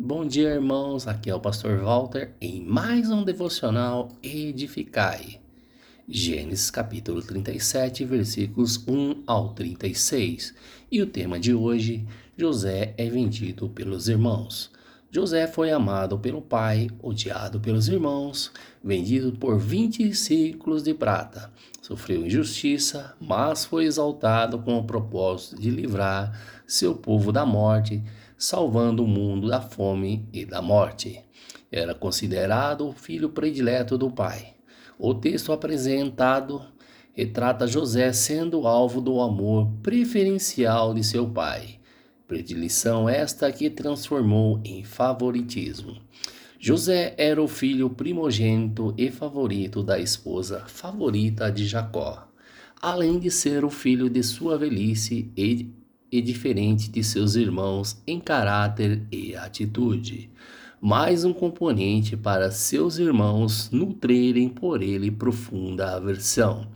Bom dia, irmãos. Aqui é o pastor Walter em mais um devocional Edificai. Gênesis capítulo 37, versículos 1 ao 36. E o tema de hoje: José é vendido pelos irmãos. José foi amado pelo pai, odiado pelos irmãos, vendido por 20 ciclos de prata. Sofreu injustiça, mas foi exaltado com o propósito de livrar seu povo da morte salvando o mundo da fome e da morte. Era considerado o filho predileto do pai. O texto apresentado retrata José sendo alvo do amor preferencial de seu pai. Predileção esta que transformou em favoritismo. José era o filho primogênito e favorito da esposa favorita de Jacó, além de ser o filho de sua velhice e e diferente de seus irmãos em caráter e atitude, mais um componente para seus irmãos nutrirem por ele profunda aversão.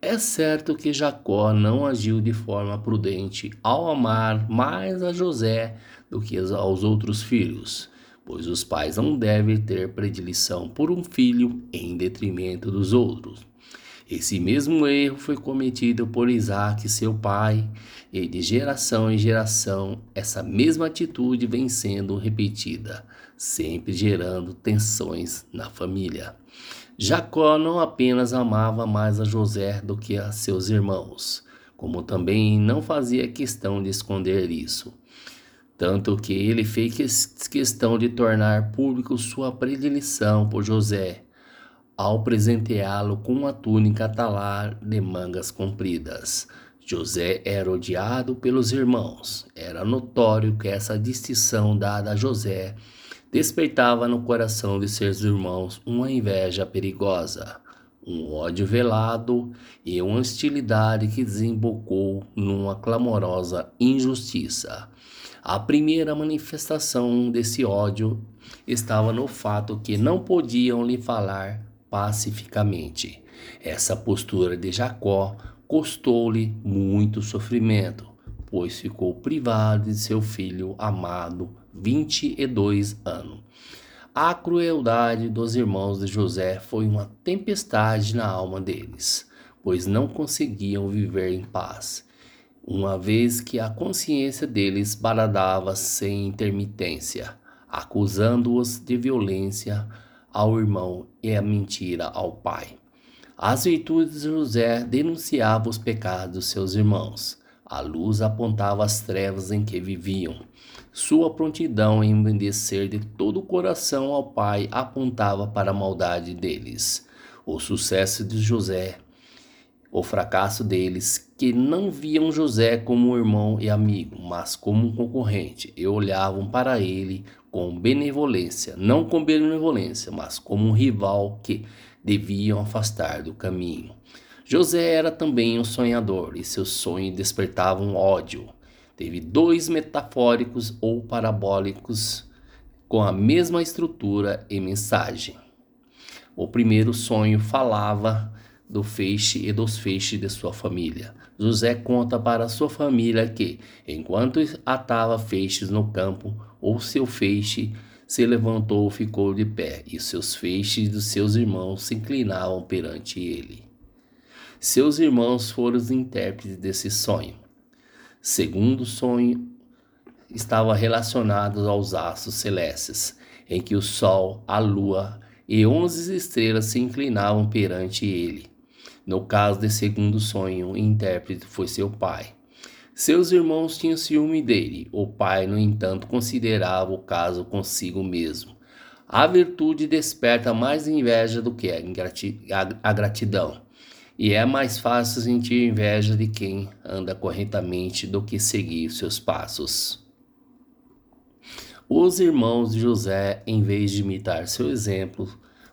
É certo que Jacó não agiu de forma prudente ao amar mais a José do que aos outros filhos, pois os pais não devem ter predileção por um filho em detrimento dos outros. Esse mesmo erro foi cometido por Isaac, seu pai, e de geração em geração essa mesma atitude vem sendo repetida, sempre gerando tensões na família. Jacó não apenas amava mais a José do que a seus irmãos, como também não fazia questão de esconder isso. Tanto que ele fez questão de tornar público sua predileção por José, ao presenteá-lo com uma túnica talar de mangas compridas. José era odiado pelos irmãos. Era notório que essa distinção dada a José despertava no coração de seus irmãos uma inveja perigosa, um ódio velado e uma hostilidade que desembocou numa clamorosa injustiça. A primeira manifestação desse ódio estava no fato que não podiam lhe falar pacificamente. Essa postura de Jacó custou-lhe muito sofrimento, pois ficou privado de seu filho amado 22 anos. A crueldade dos irmãos de José foi uma tempestade na alma deles, pois não conseguiam viver em paz, uma vez que a consciência deles baladava sem intermitência, acusando-os de violência ao irmão e a mentira ao pai. As virtudes de José denunciavam os pecados dos seus irmãos. A luz apontava as trevas em que viviam. Sua prontidão em obedecer de todo o coração ao Pai apontava para a maldade deles. O sucesso de José, o fracasso deles, que não viam José como um irmão e amigo, mas como um concorrente, e olhavam para ele com benevolência, não com benevolência, mas como um rival que deviam afastar do caminho. José era também um sonhador e seus sonhos despertavam ódio. Teve dois metafóricos ou parabólicos com a mesma estrutura e mensagem. O primeiro sonho falava do feixe e dos feixes de sua família. José conta para sua família que, enquanto atava feixes no campo, o seu feixe se levantou, ficou de pé, e seus feixes dos seus irmãos se inclinavam perante ele. Seus irmãos foram os intérpretes desse sonho. Segundo sonho, estava relacionado aos astros celestes, em que o sol, a lua e onze estrelas se inclinavam perante ele. No caso de segundo sonho, o intérprete foi seu pai. Seus irmãos tinham ciúme dele. O pai, no entanto, considerava o caso consigo mesmo. A virtude desperta mais inveja do que a gratidão. E é mais fácil sentir inveja de quem anda corretamente do que seguir seus passos. Os irmãos de José, em vez de imitar seu exemplo,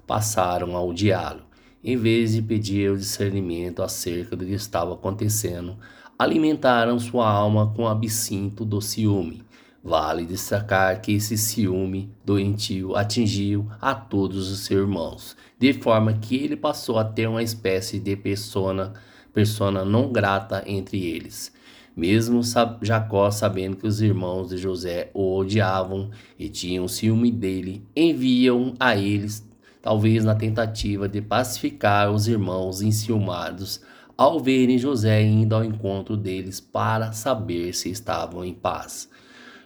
passaram a odiá-lo. Em vez de pedir o discernimento acerca do que estava acontecendo, alimentaram sua alma com o absinto do ciúme. Vale destacar que esse ciúme doentio atingiu a todos os seus irmãos, de forma que ele passou a ter uma espécie de persona, persona não grata entre eles. Mesmo Jacó, sabendo que os irmãos de José o odiavam e tinham ciúme dele, enviam a eles, talvez na tentativa de pacificar os irmãos enciumados, ao verem José indo ao encontro deles para saber se estavam em paz.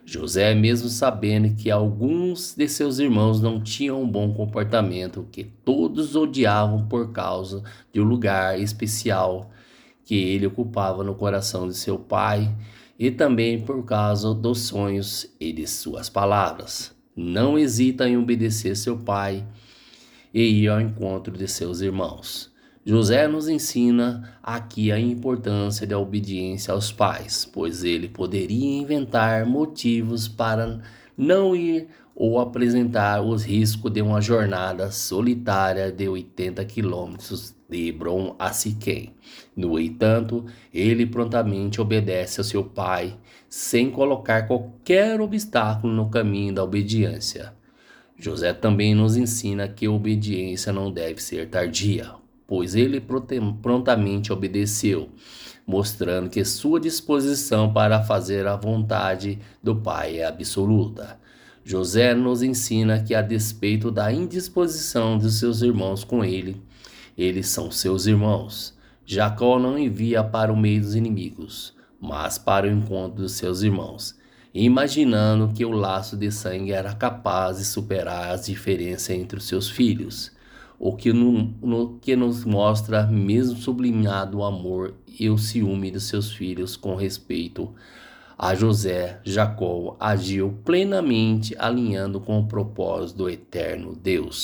José, mesmo sabendo que alguns de seus irmãos não tinham um bom comportamento, que todos odiavam por causa de um lugar especial que ele ocupava no coração de seu pai e também por causa dos sonhos e de suas palavras. Não hesita em obedecer seu pai e ir ao encontro de seus irmãos. José nos ensina aqui a importância da obediência aos pais, pois ele poderia inventar motivos para não ir ou apresentar os riscos de uma jornada solitária de 80 quilômetros de Hebron a Siquém. No entanto, ele prontamente obedece ao seu pai, sem colocar qualquer obstáculo no caminho da obediência. José também nos ensina que a obediência não deve ser tardia, pois ele prontamente obedeceu, mostrando que sua disposição para fazer a vontade do Pai é absoluta. José nos ensina que, a despeito da indisposição de seus irmãos com ele, eles são seus irmãos. Jacó não envia para o meio dos inimigos, mas para o encontro dos seus irmãos, imaginando que o laço de sangue era capaz de superar as diferenças entre os seus filhos o que, no, no, que nos mostra mesmo sublinhado o amor e o ciúme de seus filhos com respeito a José, Jacó agiu plenamente alinhando com o propósito do eterno Deus.